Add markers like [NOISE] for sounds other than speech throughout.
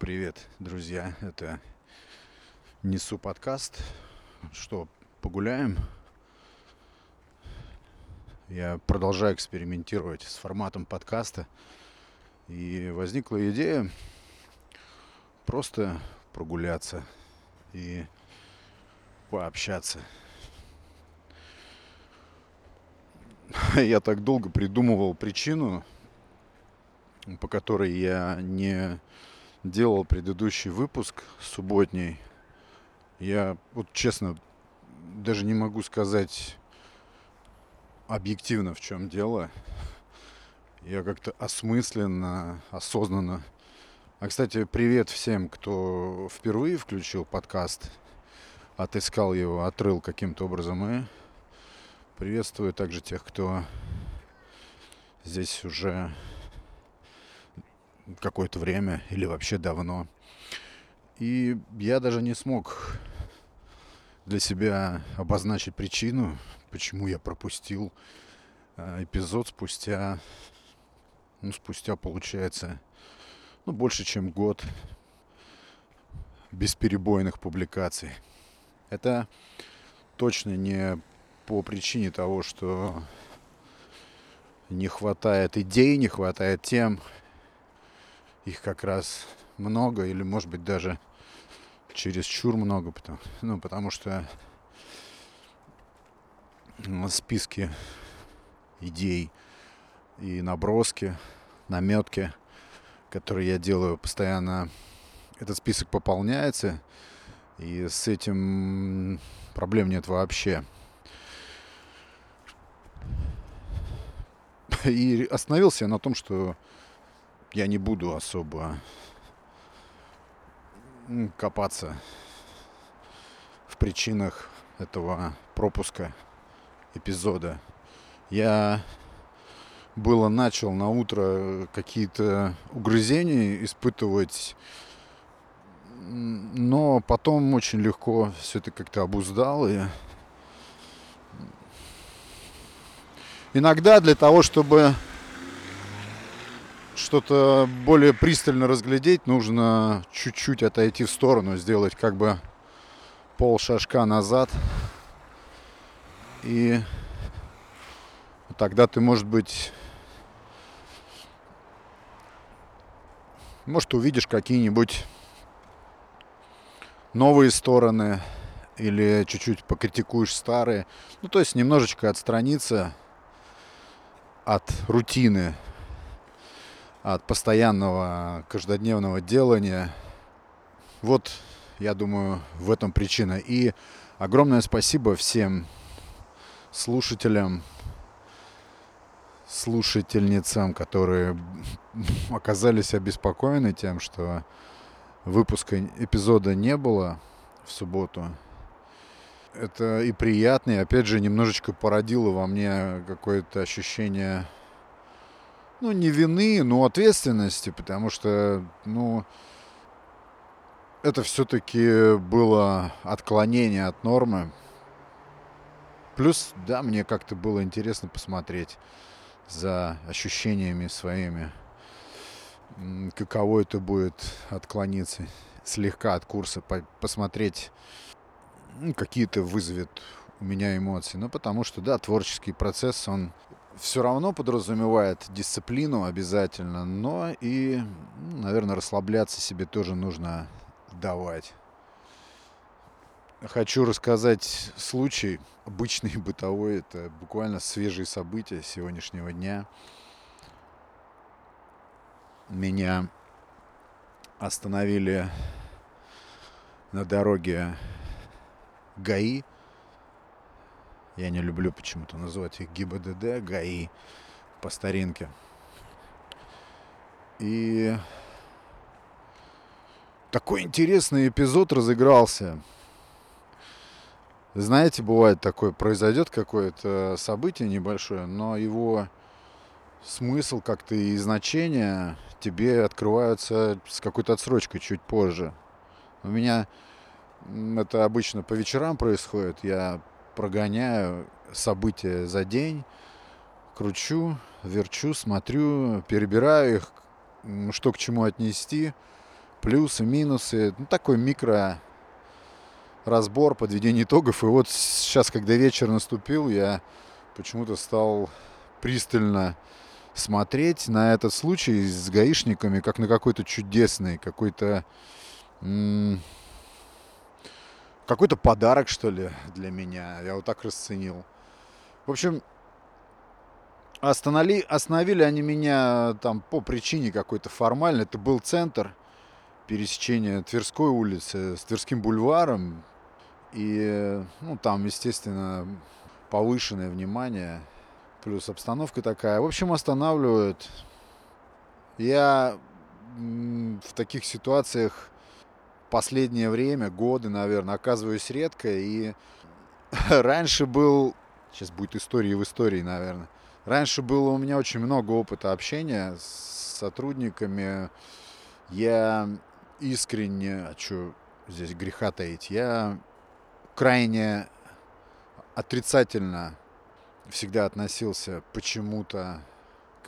Привет, друзья. Это Несу подкаст. Что, погуляем? Я продолжаю экспериментировать с форматом подкаста. И возникла идея просто прогуляться и пообщаться. [LAUGHS] Я так долго придумывал причину, по которой я не делал предыдущий выпуск субботний. Я вот честно даже не могу сказать объективно в чем дело. Я как-то осмысленно, осознанно. А, кстати, привет всем, кто впервые включил подкаст, отыскал его, отрыл каким-то образом. И приветствую также тех, кто здесь уже какое-то время или вообще давно. И я даже не смог для себя обозначить причину, почему я пропустил э, эпизод спустя, ну, спустя, получается, ну, больше, чем год бесперебойных публикаций. Это точно не по причине того, что не хватает идей, не хватает тем, их как раз много, или может быть даже через чур много, потому, ну, потому что списки идей и наброски, наметки, которые я делаю постоянно, этот список пополняется, и с этим проблем нет вообще. И остановился я на том, что я не буду особо копаться в причинах этого пропуска эпизода. Я было начал на утро какие-то угрызения испытывать, но потом очень легко все это как-то обуздал и иногда для того, чтобы что-то более пристально разглядеть, нужно чуть-чуть отойти в сторону, сделать как бы пол шажка назад. И тогда ты, может быть, может, увидишь какие-нибудь новые стороны или чуть-чуть покритикуешь старые. Ну, то есть немножечко отстраниться от рутины от постоянного каждодневного делания. Вот, я думаю, в этом причина. И огромное спасибо всем слушателям, слушательницам, которые [LAUGHS] оказались обеспокоены тем, что выпуска эпизода не было в субботу. Это и приятно, и опять же немножечко породило во мне какое-то ощущение ну, не вины, но ответственности, потому что, ну, это все-таки было отклонение от нормы. Плюс, да, мне как-то было интересно посмотреть за ощущениями своими, каково это будет отклониться слегка от курса, посмотреть, ну, какие-то вызовет у меня эмоции. Ну, потому что, да, творческий процесс, он все равно подразумевает дисциплину обязательно, но и, наверное, расслабляться себе тоже нужно давать. Хочу рассказать случай, обычный [LAUGHS] бытовой, это буквально свежие события сегодняшнего дня. Меня остановили на дороге ГАИ – я не люблю почему-то называть их ГИБДД, ГАИ по старинке. И такой интересный эпизод разыгрался. Знаете, бывает такое, произойдет какое-то событие небольшое, но его смысл как-то и значение тебе открываются с какой-то отсрочкой чуть позже. У меня это обычно по вечерам происходит. Я прогоняю события за день, кручу, верчу, смотрю, перебираю их, что к чему отнести, плюсы, минусы. Ну, такой микро разбор, подведение итогов. И вот сейчас, когда вечер наступил, я почему-то стал пристально смотреть на этот случай с гаишниками, как на какой-то чудесный, какой-то какой-то подарок, что ли, для меня. Я вот так расценил. В общем, остановили, остановили они меня там по причине какой-то формальной. Это был центр пересечения Тверской улицы с Тверским бульваром. И, ну, там, естественно, повышенное внимание, плюс обстановка такая. В общем, останавливают. Я в таких ситуациях последнее время, годы, наверное, оказываюсь редко. И [LAUGHS] раньше был... Сейчас будет история в истории, наверное. Раньше было у меня очень много опыта общения с сотрудниками. Я искренне, а что здесь греха таить, я крайне отрицательно всегда относился почему-то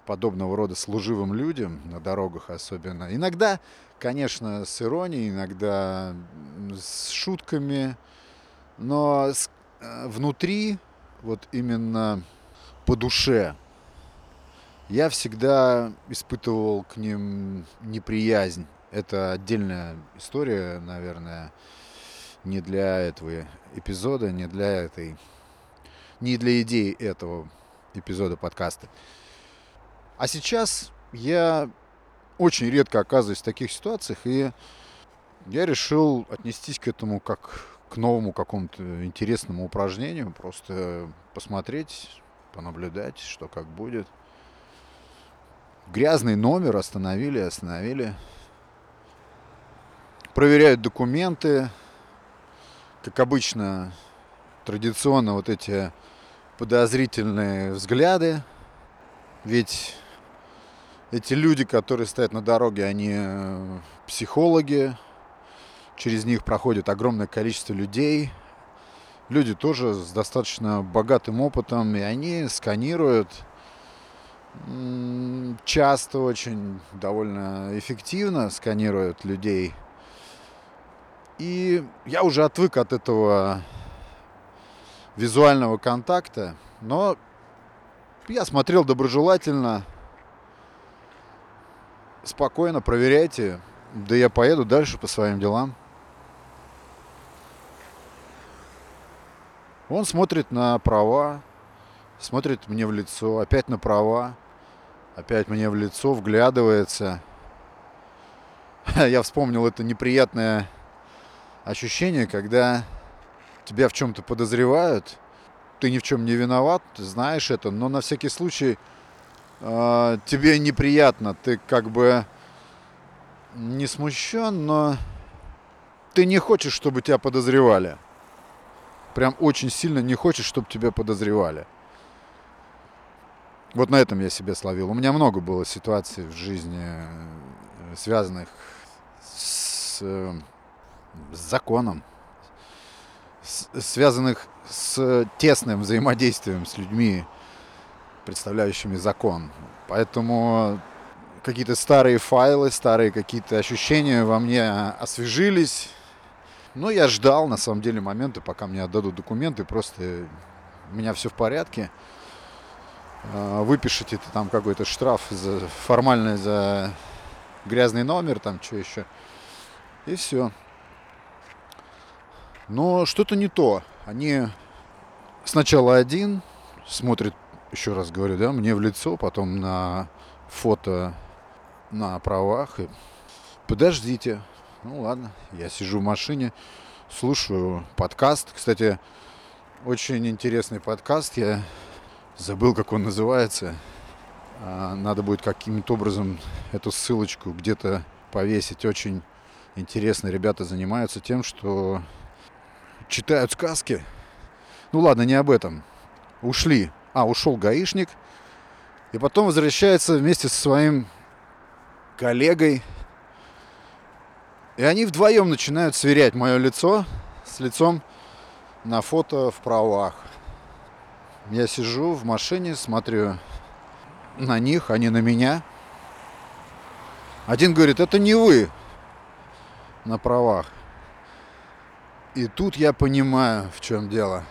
подобного рода служивым людям на дорогах особенно. Иногда, конечно, с иронией, иногда с шутками, но э, внутри, вот именно по душе, я всегда испытывал к ним неприязнь. Это отдельная история, наверное, не для этого эпизода, не для этой, не для идеи этого эпизода подкаста. А сейчас я очень редко оказываюсь в таких ситуациях, и я решил отнестись к этому как к новому какому-то интересному упражнению, просто посмотреть, понаблюдать, что как будет. Грязный номер остановили, остановили. Проверяют документы, как обычно, традиционно вот эти подозрительные взгляды. Ведь эти люди, которые стоят на дороге, они э, психологи. Через них проходит огромное количество людей. Люди тоже с достаточно богатым опытом, и они сканируют часто очень довольно эффективно сканируют людей – и я уже отвык от этого визуального контакта, но я смотрел доброжелательно, спокойно, проверяйте, да я поеду дальше по своим делам. Он смотрит на права, смотрит мне в лицо, опять на права, опять мне в лицо, вглядывается. [LAUGHS] Я вспомнил это неприятное ощущение, когда тебя в чем-то подозревают, ты ни в чем не виноват, ты знаешь это, но на всякий случай э, тебе неприятно, ты как бы не смущен, но ты не хочешь, чтобы тебя подозревали. Прям очень сильно не хочешь, чтобы тебя подозревали. Вот на этом я себя словил. У меня много было ситуаций в жизни, э, связанных с э, с законом, с, связанных с тесным взаимодействием с людьми, представляющими закон. Поэтому какие-то старые файлы, старые какие-то ощущения во мне освежились. Но я ждал, на самом деле, момента, пока мне отдадут документы, просто у меня все в порядке. А, выпишите там какой-то штраф за, формальный за грязный номер, там что еще. И все. Но что-то не то. Они сначала один смотрит, еще раз говорю, да, мне в лицо, потом на фото на правах. И подождите. Ну ладно, я сижу в машине, слушаю подкаст. Кстати, очень интересный подкаст. Я забыл, как он называется. А, надо будет каким-то образом эту ссылочку где-то повесить. Очень интересно. Ребята занимаются тем, что читают сказки. Ну ладно, не об этом. Ушли. А, ушел гаишник. И потом возвращается вместе со своим коллегой. И они вдвоем начинают сверять мое лицо с лицом на фото в правах. Я сижу в машине, смотрю на них, они на меня. Один говорит, это не вы. на правах. И тут я понимаю, в чем дело.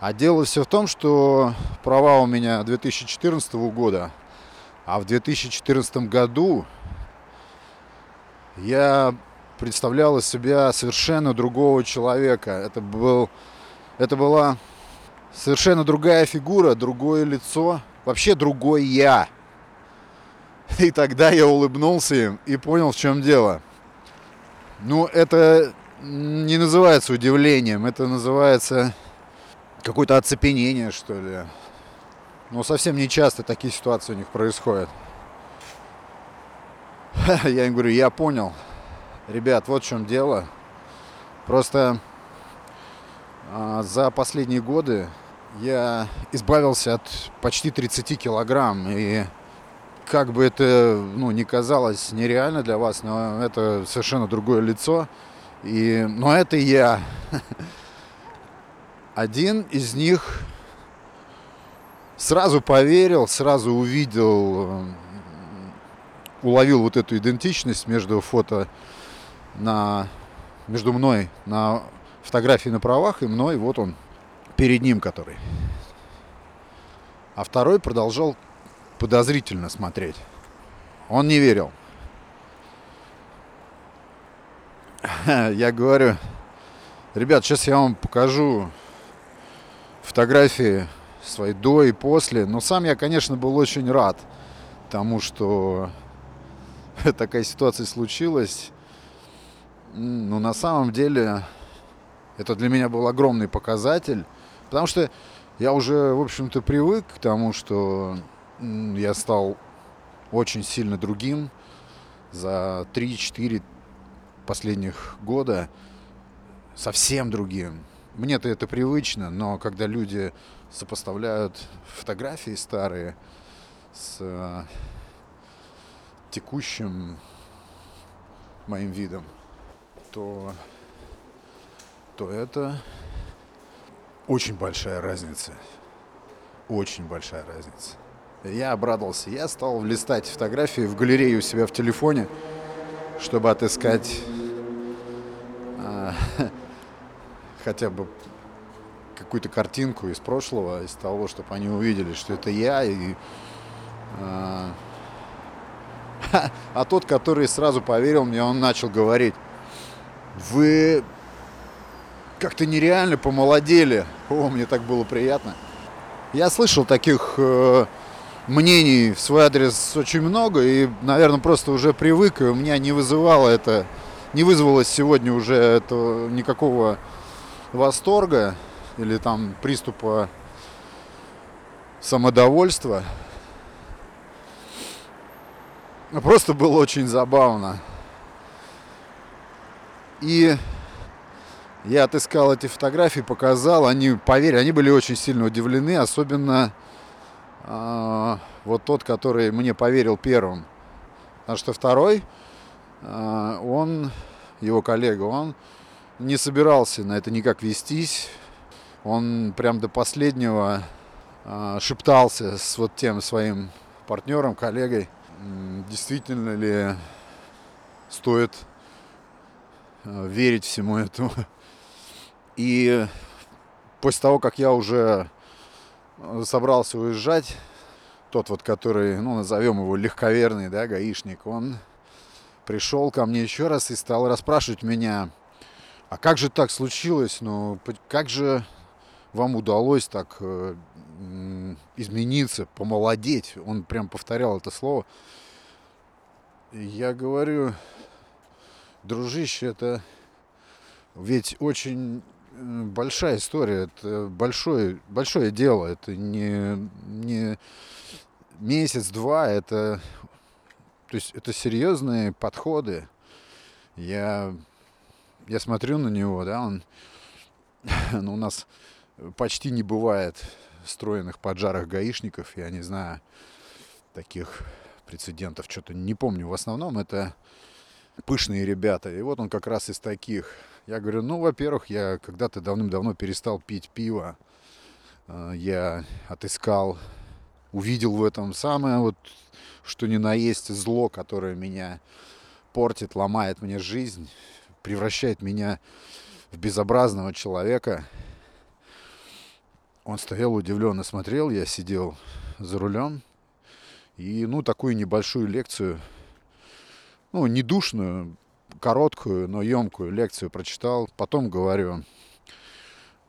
А дело все в том, что права у меня 2014 года, а в 2014 году я представлял из себя совершенно другого человека. Это, был, это была совершенно другая фигура, другое лицо, вообще другой я. И тогда я улыбнулся им и понял, в чем дело. Ну, это не называется удивлением, это называется какое-то оцепенение, что ли. Но совсем не часто такие ситуации у них происходят. [LAUGHS] Я им говорю, я понял. Ребят, вот в чем дело. Просто а, за последние годы я избавился от почти 30 килограмм. И как бы это ну, не казалось нереально для вас, но это совершенно другое лицо. И, но это я. [LAUGHS] Один из них сразу поверил, сразу увидел, уловил вот эту идентичность между фото на между мной на фотографии на правах и мной, вот он перед ним который. А второй продолжал подозрительно смотреть. Он не верил. [LAUGHS] Я говорю, ребят, сейчас я вам покажу фотографии свои до и после. Но сам я, конечно, был очень рад тому, что [LAUGHS] такая ситуация случилась. Но на самом деле это для меня был огромный показатель. Потому что я уже, в общем-то, привык к тому, что я стал очень сильно другим за 3-4 последних года. Совсем другим. Мне-то это привычно, но когда люди сопоставляют фотографии старые с э, текущим моим видом, то, то это очень большая разница. Очень большая разница. Я обрадовался. Я стал листать фотографии в галерее у себя в телефоне, чтобы отыскать э, [LAUGHS] хотя бы какую-то картинку из прошлого, из того, чтобы они увидели, что это я. И, а, [LAUGHS] а тот, который сразу поверил мне, он начал говорить, вы как-то нереально помолодели. О, мне так было приятно. Я слышал таких э, мнений в свой адрес очень много, и, наверное, просто уже привык, и у меня не вызывало это, не вызвалось сегодня уже этого никакого восторга или там приступа самодовольства. Просто было очень забавно. И я отыскал эти фотографии, показал. Они, поверь, они были очень сильно удивлены, особенно э, вот тот, который мне поверил первым. Потому что второй, э, он, его коллега, он не собирался на это никак вестись. Он прям до последнего э, шептался с вот тем своим партнером, коллегой, действительно ли стоит э, верить всему этому. И после того, как я уже собрался уезжать, тот вот, который, ну, назовем его легковерный, да, гаишник, он пришел ко мне еще раз и стал расспрашивать меня, а как же так случилось? Ну, как же вам удалось так э, измениться, помолодеть? Он прям повторял это слово. Я говорю, дружище, это ведь очень э, большая история, это большое, большое дело, это не, не месяц-два, это, то есть это серьезные подходы. Я я смотрю на него, да, он, [LAUGHS] ну, у нас почти не бывает встроенных поджарых гаишников, я не знаю таких прецедентов, что-то не помню. В основном это пышные ребята. И вот он как раз из таких. Я говорю, ну, во-первых, я когда-то давным-давно перестал пить пиво. Э, я отыскал, увидел в этом самое вот, что ни на есть зло, которое меня портит, ломает мне жизнь, превращает меня в безобразного человека. Он стоял удивленно смотрел, я сидел за рулем. И, ну, такую небольшую лекцию, ну, не душную, короткую, но емкую лекцию прочитал. Потом говорю,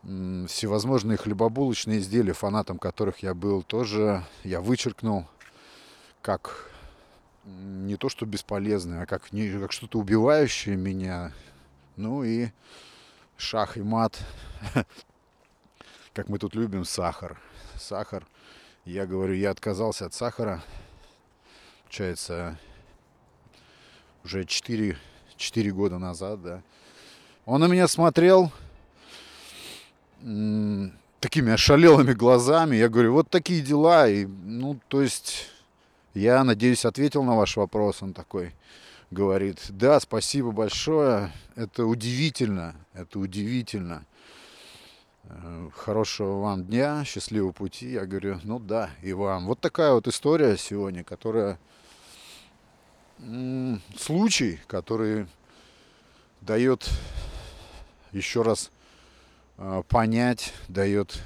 всевозможные хлебобулочные изделия, фанатом которых я был, тоже я вычеркнул как не то что бесполезное, а как, не, как что-то убивающее меня. Ну и шах и мат, [LAUGHS] как мы тут любим, сахар. Сахар. Я говорю, я отказался от сахара. Получается, уже 4, 4 года назад, да. Он на меня смотрел такими ошалелыми глазами. Я говорю, вот такие дела. И, ну, то есть, я, надеюсь, ответил на ваш вопрос. Он такой говорит, да, спасибо большое. Это удивительно, это удивительно. Э, хорошего вам дня, счастливого пути. Я говорю, ну да, и вам. Вот такая вот история сегодня, которая случай, который дает еще раз э, понять, дает,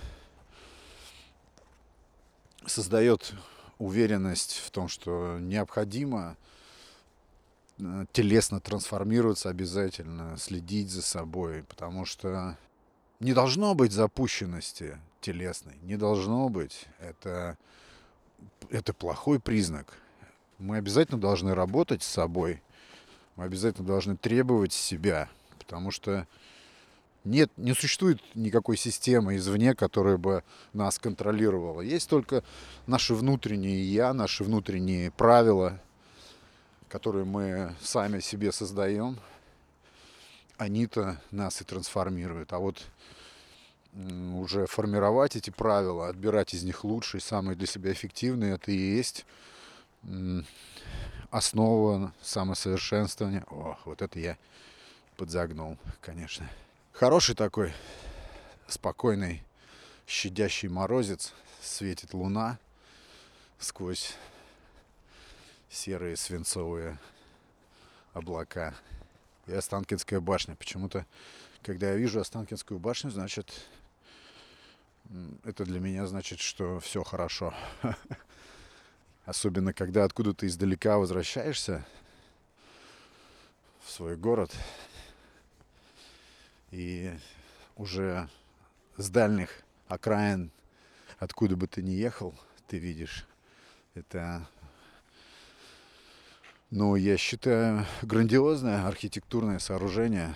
создает уверенность в том, что необходимо э, телесно трансформироваться обязательно, следить за собой, потому что не должно быть запущенности телесной, не должно быть. Это, это плохой признак. Мы обязательно должны работать с собой, мы обязательно должны требовать себя, потому что нет, не существует никакой системы извне, которая бы нас контролировала. Есть только наши внутренние я, наши внутренние правила, которые мы сами себе создаем. Они-то нас и трансформируют. А вот уже формировать эти правила, отбирать из них лучшие, самые для себя эффективные, это и есть основа самосовершенствования. О, вот это я подзагнул, конечно. Хороший такой, спокойный, щадящий морозец. Светит луна сквозь серые свинцовые облака. И Останкинская башня. Почему-то, когда я вижу Останкинскую башню, значит, это для меня значит, что все хорошо. [LAUGHS] Особенно, когда откуда-то издалека возвращаешься в свой город – и уже с дальних окраин, откуда бы ты ни ехал, ты видишь, это, ну, я считаю, грандиозное архитектурное сооружение,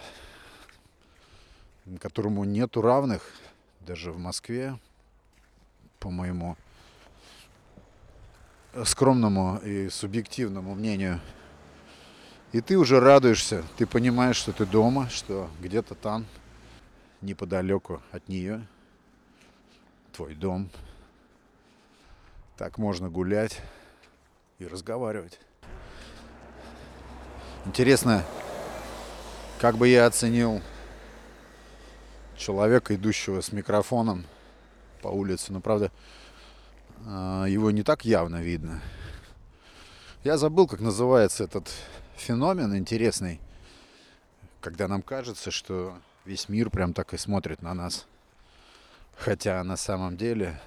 которому нету равных даже в Москве, по моему скромному и субъективному мнению – и ты уже радуешься, ты понимаешь, что ты дома, что где-то там, неподалеку от нее, твой дом. Так можно гулять и разговаривать. Интересно, как бы я оценил человека, идущего с микрофоном по улице. Но, правда, а, его не так явно видно. Я забыл, как называется этот феномен интересный, когда нам кажется, что весь мир прям так и смотрит на нас. Хотя на самом деле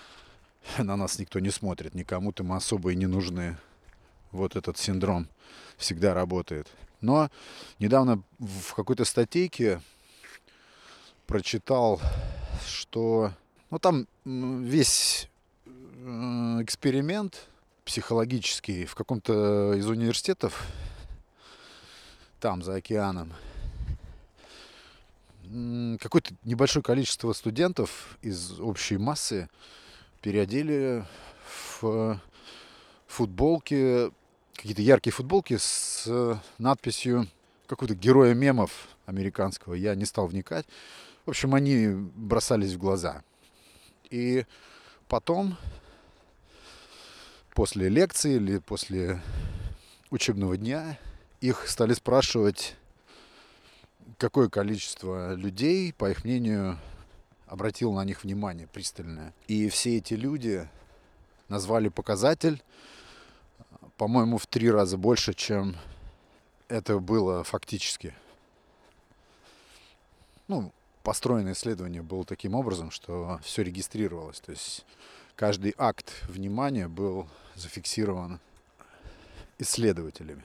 [LAUGHS] на нас никто не смотрит, никому-то мы особо и не нужны. Вот этот синдром всегда работает. Но недавно в какой-то статейке прочитал, что ну там весь э, эксперимент психологический в каком-то из университетов, там, за океаном, какое-то небольшое количество студентов из общей массы переодели в футболки, какие-то яркие футболки с надписью какой-то героя мемов американского. Я не стал вникать. В общем, они бросались в глаза. И потом после лекции или после учебного дня их стали спрашивать, какое количество людей, по их мнению, обратил на них внимание пристальное. И все эти люди назвали показатель, по-моему, в три раза больше, чем это было фактически. Ну, построено исследование было таким образом, что все регистрировалось. То есть каждый акт внимания был зафиксирован исследователями.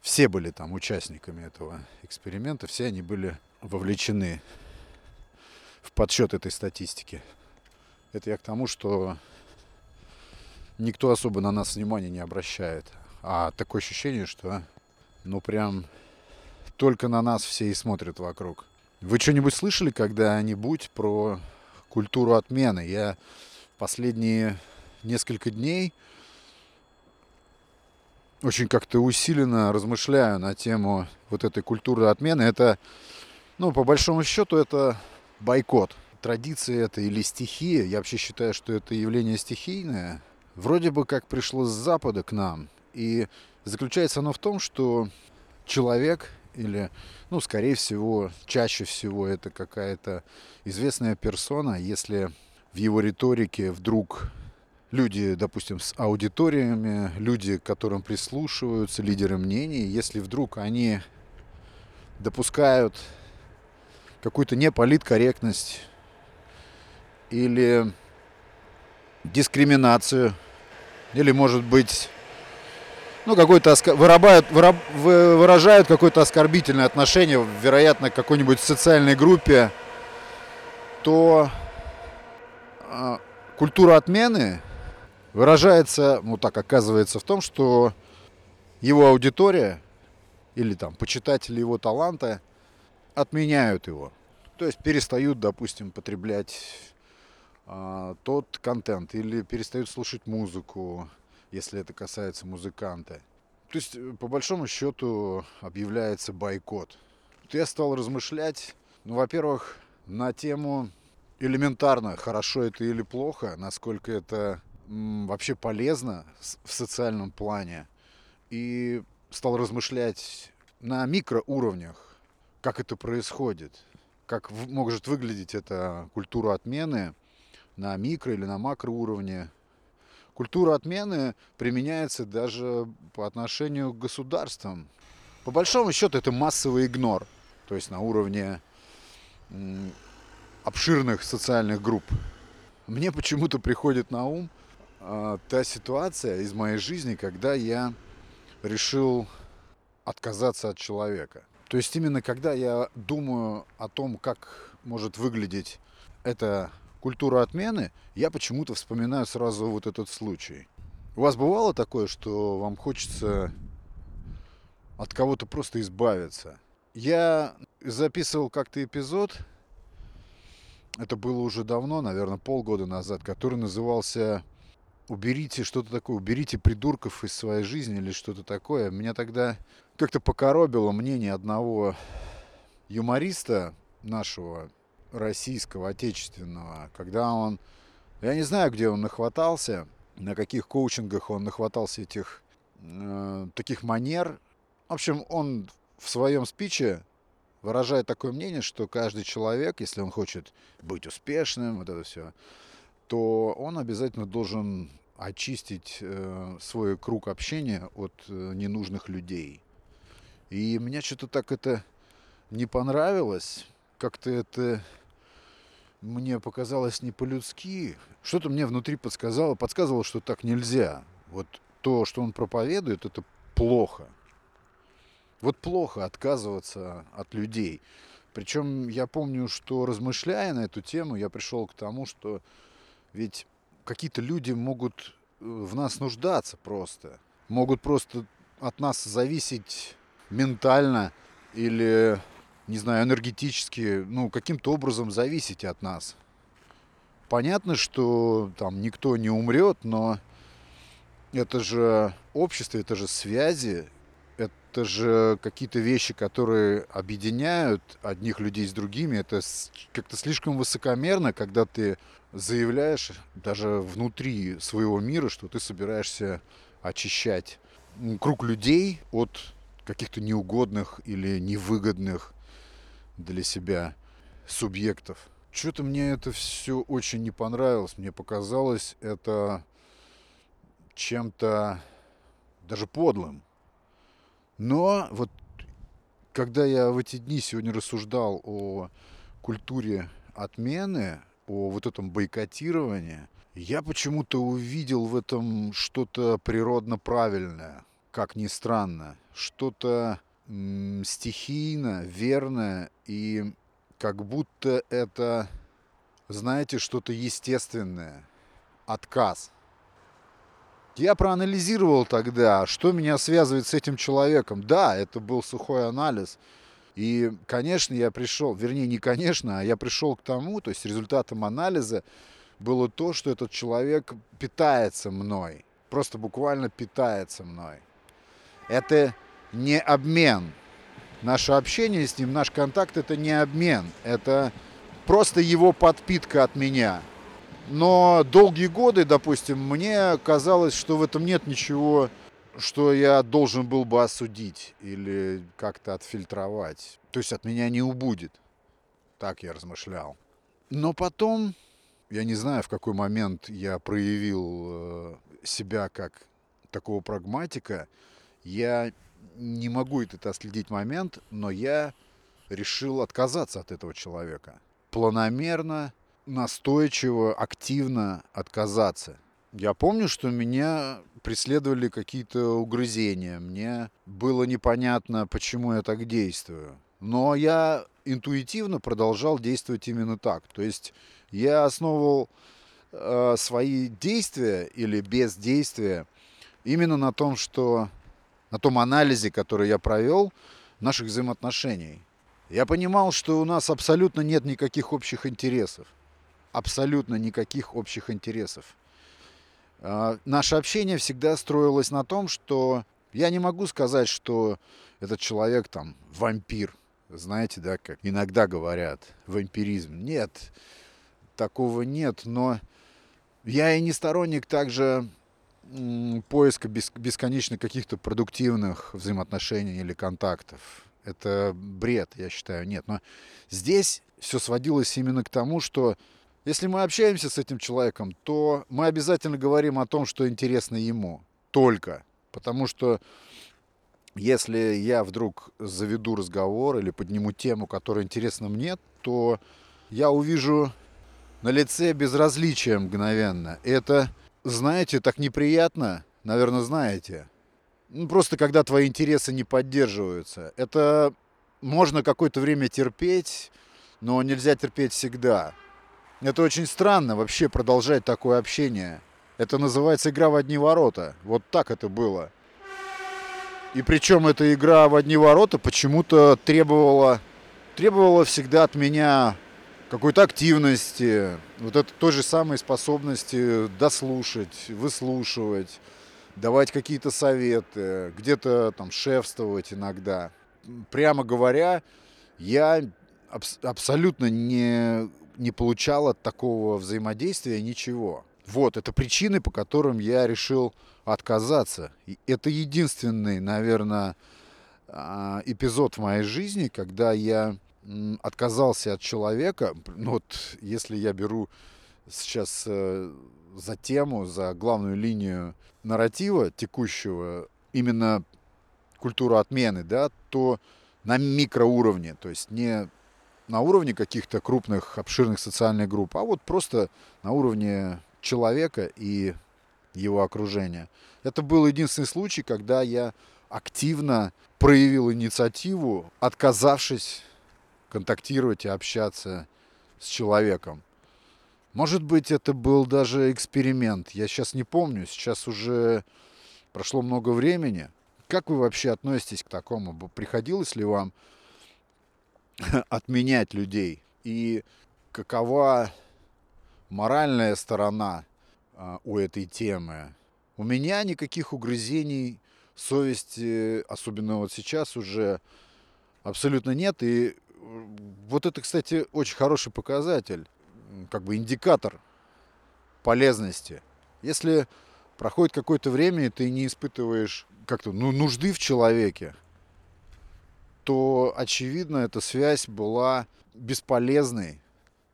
Все были там участниками этого эксперимента, все они были вовлечены в подсчет этой статистики. Это я к тому, что никто особо на нас внимания не обращает. А такое ощущение, что ну прям только на нас все и смотрят вокруг. Вы что-нибудь слышали когда-нибудь про культуру отмены? Я последние несколько дней очень как-то усиленно размышляю на тему вот этой культуры отмены. Это, ну, по большому счету, это бойкот. Традиция это или стихия. Я вообще считаю, что это явление стихийное. Вроде бы как пришло с Запада к нам. И заключается оно в том, что человек или, ну, скорее всего, чаще всего это какая-то известная персона, если в его риторике вдруг люди, допустим, с аудиториями, люди, к которым прислушиваются, лидеры мнений, если вдруг они допускают какую-то неполиткорректность или дискриминацию, или, может быть, ну, какой-то оска... вырабают, выраб... выражают какое-то оскорбительное отношение, вероятно, к какой-нибудь социальной группе, то культура отмены выражается, ну так оказывается, в том, что его аудитория или там почитатели его таланта отменяют его. То есть перестают, допустим, потреблять а, тот контент или перестают слушать музыку, если это касается музыканта. То есть, э, по большому счету, объявляется бойкот. Я стал размышлять, ну, во-первых, на тему элементарно, хорошо это или плохо, насколько это вообще полезно в социальном плане. И стал размышлять на микроуровнях, как это происходит, как может выглядеть эта культура отмены на микро или на макроуровне. Культура отмены применяется даже по отношению к государствам. По большому счету это массовый игнор, то есть на уровне обширных социальных групп. Мне почему-то приходит на ум а, та ситуация из моей жизни, когда я решил отказаться от человека. То есть именно когда я думаю о том, как может выглядеть эта культура отмены, я почему-то вспоминаю сразу вот этот случай. У вас бывало такое, что вам хочется от кого-то просто избавиться? Я записывал как-то эпизод, это было уже давно, наверное, полгода назад, который назывался уберите что-то такое, уберите придурков из своей жизни или что-то такое. Меня тогда как-то покоробило мнение одного юмориста нашего российского, отечественного, когда он, я не знаю, где он нахватался, на каких коучингах он нахватался этих э, таких манер. В общем, он в своем спиче выражает такое мнение, что каждый человек, если он хочет быть успешным, вот это все, то он обязательно должен очистить э, свой круг общения от э, ненужных людей. И мне что-то так это не понравилось, как-то это мне показалось не по-людски. Что-то мне внутри подсказало, подсказывало, что так нельзя. Вот то, что он проповедует, это плохо. Вот плохо отказываться от людей. Причем я помню, что размышляя на эту тему, я пришел к тому, что ведь какие-то люди могут э, в нас нуждаться просто. Могут просто от нас зависеть ментально или, не знаю, энергетически, ну, каким-то образом зависеть от нас. Понятно, что там никто не умрет, но это же общество, это же связи, это же какие-то вещи, которые объединяют одних людей с другими. Это как-то слишком высокомерно, когда ты заявляешь даже внутри своего мира, что ты собираешься очищать круг людей от каких-то неугодных или невыгодных для себя субъектов. Что-то мне это все очень не понравилось. Мне показалось это чем-то даже подлым. Но вот когда я в эти дни сегодня рассуждал о культуре отмены, о вот этом бойкотировании, я почему-то увидел в этом что-то природно правильное, как ни странно, что-то стихийно, верное и как будто это, знаете, что-то естественное, отказ. Я проанализировал тогда, что меня связывает с этим человеком. Да, это был сухой анализ. И, конечно, я пришел, вернее, не конечно, а я пришел к тому, то есть результатом анализа было то, что этот человек питается мной. Просто буквально питается мной. Это не обмен. Наше общение с ним, наш контакт это не обмен. Это просто его подпитка от меня. Но долгие годы, допустим, мне казалось, что в этом нет ничего, что я должен был бы осудить или как-то отфильтровать. То есть от меня не убудет. Так я размышлял. Но потом я не знаю, в какой момент я проявил э, себя как такого прагматика. Я не могу это отследить момент, но я решил отказаться от этого человека. Планомерно, настойчиво, активно отказаться. Я помню, что меня преследовали какие-то угрызения. Мне было непонятно, почему я так действую. Но я интуитивно продолжал действовать именно так. То есть я основывал э, свои действия или бездействия именно на том, что на том анализе, который я провел наших взаимоотношений. Я понимал, что у нас абсолютно нет никаких общих интересов. Абсолютно никаких общих интересов. Э, наше общение всегда строилось на том, что я не могу сказать, что этот человек там вампир. Знаете, да, как иногда говорят, вампиризм. Нет, такого нет, но я и не сторонник также поиска бесконечно каких-то продуктивных взаимоотношений или контактов. Это бред, я считаю, нет. Но здесь все сводилось именно к тому, что если мы общаемся с этим человеком, то мы обязательно говорим о том, что интересно ему. Только. Потому что если я вдруг заведу разговор или подниму тему, которая интересна мне, то я увижу на лице безразличие мгновенно. Это, знаете, так неприятно, наверное, знаете. Ну, просто когда твои интересы не поддерживаются. Это можно какое-то время терпеть, но нельзя терпеть всегда. Это очень странно вообще продолжать такое общение. Это называется игра в одни ворота. Вот так это было. И причем эта игра в одни ворота почему-то требовала, требовала всегда от меня какой-то активности, вот это той же самой способности дослушать, выслушивать, давать какие-то советы, где-то там шефствовать иногда. Прямо говоря, я абс- абсолютно не, не получал от такого взаимодействия ничего. Вот, это причины, по которым я решил отказаться. И это единственный, наверное, а, эпизод в моей жизни, когда я отказался от человека, ну вот если я беру сейчас э, за тему, за главную линию нарратива текущего, именно культуру отмены, да, то на микроуровне, то есть не на уровне каких-то крупных, обширных социальных групп, а вот просто на уровне человека и его окружения. Это был единственный случай, когда я активно проявил инициативу, отказавшись контактировать и общаться с человеком. Может быть, это был даже эксперимент. Я сейчас не помню. Сейчас уже прошло много времени. Как вы вообще относитесь к такому? Приходилось ли вам [LAUGHS] отменять людей? И какова моральная сторона а, у этой темы? У меня никаких угрызений совести, особенно вот сейчас, уже абсолютно нет. И вот это, кстати, очень хороший показатель, как бы индикатор полезности. Если проходит какое-то время, и ты не испытываешь как-то ну, нужды в человеке, то, очевидно, эта связь была бесполезной.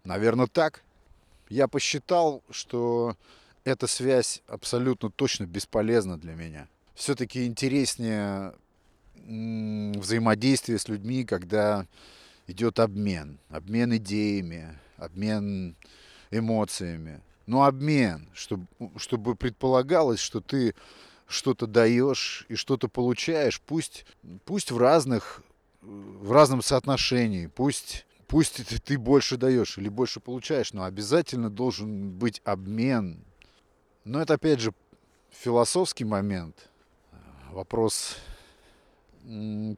Наверное, так. Я посчитал, что эта связь абсолютно точно бесполезна для меня. Все-таки интереснее взаимодействие с людьми, когда идет обмен. Обмен идеями, обмен эмоциями. Но обмен, чтобы, чтобы предполагалось, что ты что-то даешь и что-то получаешь, пусть, пусть в разных, в разном соотношении, пусть, пусть ты, больше даешь или больше получаешь, но обязательно должен быть обмен. Но это опять же философский момент, вопрос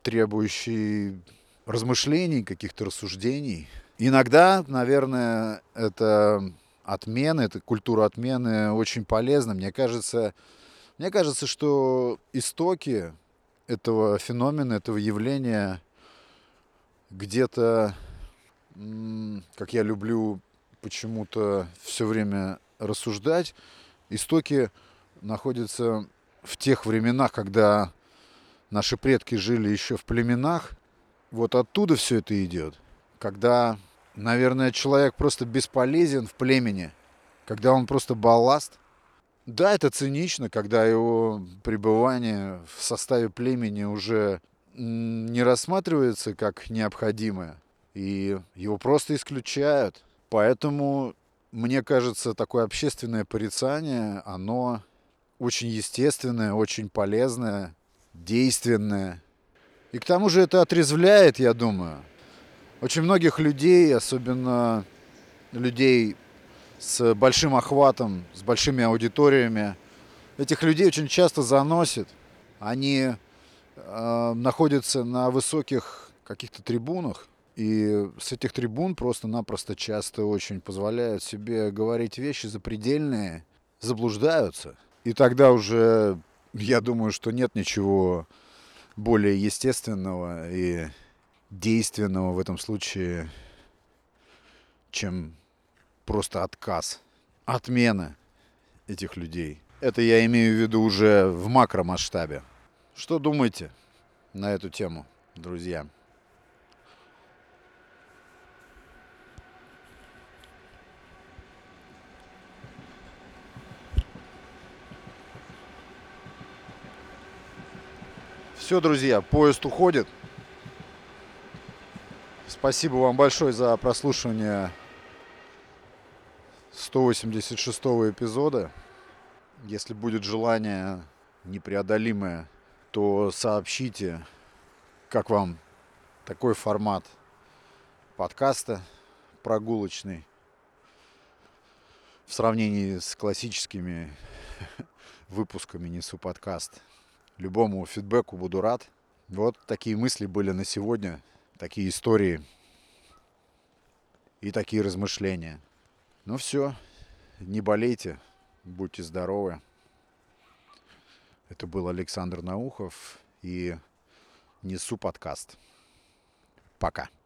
требующий размышлений, каких-то рассуждений. Иногда, наверное, это отмены, это культура отмены очень полезна. Мне кажется, мне кажется, что истоки этого феномена, этого явления где-то, как я люблю почему-то все время рассуждать, истоки находятся в тех временах, когда наши предки жили еще в племенах. Вот оттуда все это идет. Когда, наверное, человек просто бесполезен в племени, когда он просто балласт – да, это цинично, когда его пребывание в составе племени уже не рассматривается как необходимое, и его просто исключают. Поэтому, мне кажется, такое общественное порицание, оно очень естественное, очень полезное, действенное. И к тому же это отрезвляет, я думаю. Очень многих людей, особенно людей с большим охватом, с большими аудиториями. Этих людей очень часто заносит. Они э, находятся на высоких каких-то трибунах, и с этих трибун просто-напросто часто очень позволяют себе говорить вещи запредельные, заблуждаются. И тогда уже, я думаю, что нет ничего более естественного и действенного в этом случае, чем просто отказ, отмена этих людей. Это я имею в виду уже в макромасштабе. Что думаете на эту тему, друзья? Все, друзья, поезд уходит. Спасибо вам большое за прослушивание 186 эпизода. Если будет желание непреодолимое, то сообщите, как вам такой формат подкаста прогулочный в сравнении с классическими [LAUGHS] выпусками «Несу подкаст». Любому фидбэку буду рад. Вот такие мысли были на сегодня, такие истории и такие размышления. Ну все, не болейте, будьте здоровы. Это был Александр Наухов и несу подкаст. Пока.